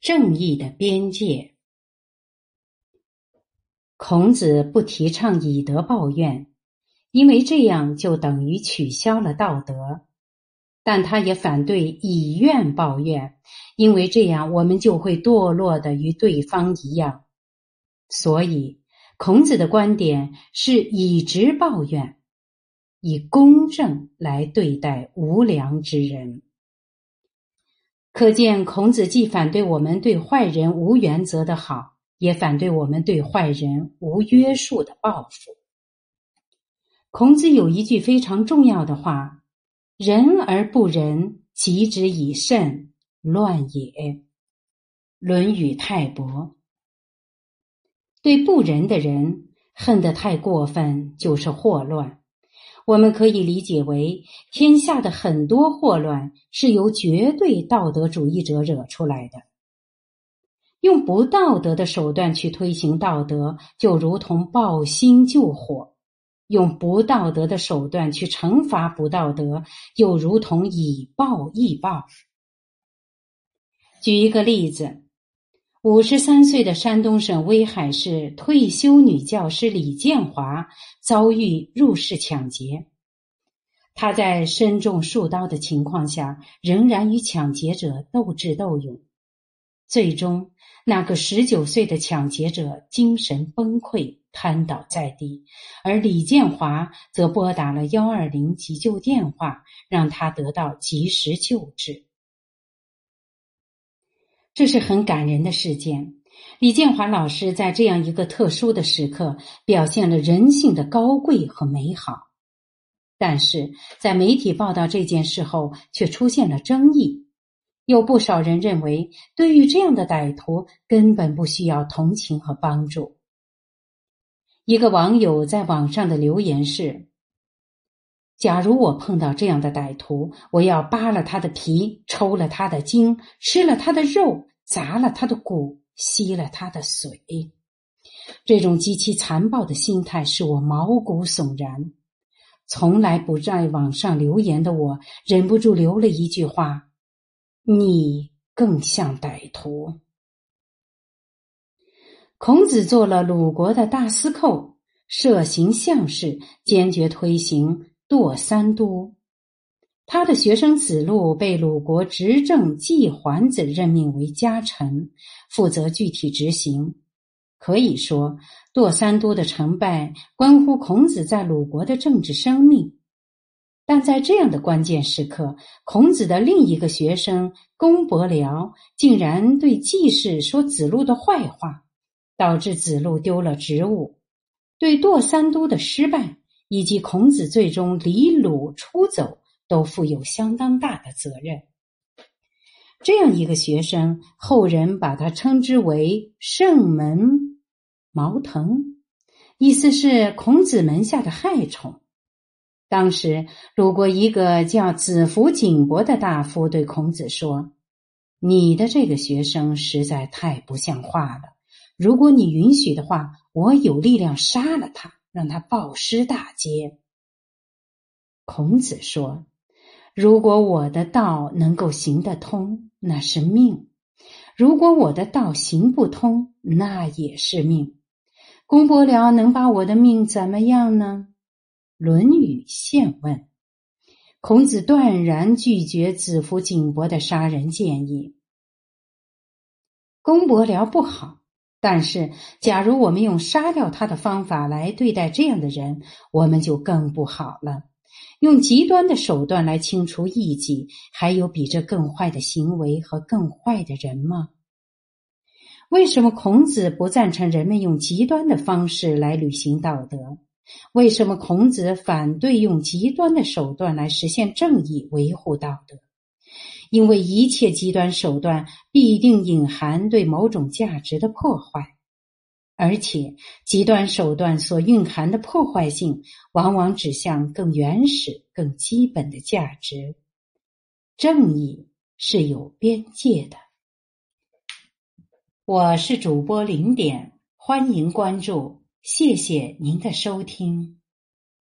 正义的边界。孔子不提倡以德报怨，因为这样就等于取消了道德；但他也反对以怨报怨，因为这样我们就会堕落的与对方一样。所以，孔子的观点是以直报怨，以公正来对待无良之人。可见，孔子既反对我们对坏人无原则的好，也反对我们对坏人无约束的报复。孔子有一句非常重要的话：“仁而不仁，及之以慎，乱也。”《论语·泰伯》。对不仁的人恨得太过分，就是祸乱。我们可以理解为，天下的很多祸乱是由绝对道德主义者惹出来的。用不道德的手段去推行道德，就如同抱薪救火；用不道德的手段去惩罚不道德，又如同以暴易暴。举一个例子，五十三岁的山东省威海市退休女教师李建华遭遇入室抢劫。他在身中数刀的情况下，仍然与抢劫者斗智斗勇。最终，那个十九岁的抢劫者精神崩溃，瘫倒在地，而李建华则拨打了幺二零急救电话，让他得到及时救治。这是很感人的事件。李建华老师在这样一个特殊的时刻，表现了人性的高贵和美好。但是在媒体报道这件事后，却出现了争议。有不少人认为，对于这样的歹徒，根本不需要同情和帮助。一个网友在网上的留言是：“假如我碰到这样的歹徒，我要扒了他的皮，抽了他的筋，吃了他的肉，砸了他的骨，吸了他的髓。这种极其残暴的心态，使我毛骨悚然。”从来不在网上留言的我，忍不住留了一句话：“你更像歹徒。”孔子做了鲁国的大司寇，设行相事，坚决推行堕三都。他的学生子路被鲁国执政季桓子任命为家臣，负责具体执行。可以说，堕三都的成败关乎孔子在鲁国的政治生命。但在这样的关键时刻，孔子的另一个学生公伯僚竟然对季氏说子路的坏话，导致子路丢了职务。对堕三都的失败以及孔子最终离鲁出走，都负有相当大的责任。这样一个学生，后人把他称之为圣门。毛腾，意思是孔子门下的害虫。当时鲁国一个叫子服景伯的大夫对孔子说：“你的这个学生实在太不像话了。如果你允许的话，我有力量杀了他，让他暴尸大街。”孔子说：“如果我的道能够行得通，那是命；如果我的道行不通，那也是命。”公伯僚能把我的命怎么样呢？《论语·现问》。孔子断然拒绝子服景伯的杀人建议。公伯僚不好，但是假如我们用杀掉他的方法来对待这样的人，我们就更不好了。用极端的手段来清除异己，还有比这更坏的行为和更坏的人吗？为什么孔子不赞成人们用极端的方式来履行道德？为什么孔子反对用极端的手段来实现正义、维护道德？因为一切极端手段必定隐含对某种价值的破坏，而且极端手段所蕴含的破坏性，往往指向更原始、更基本的价值。正义是有边界的。我是主播零点，欢迎关注，谢谢您的收听。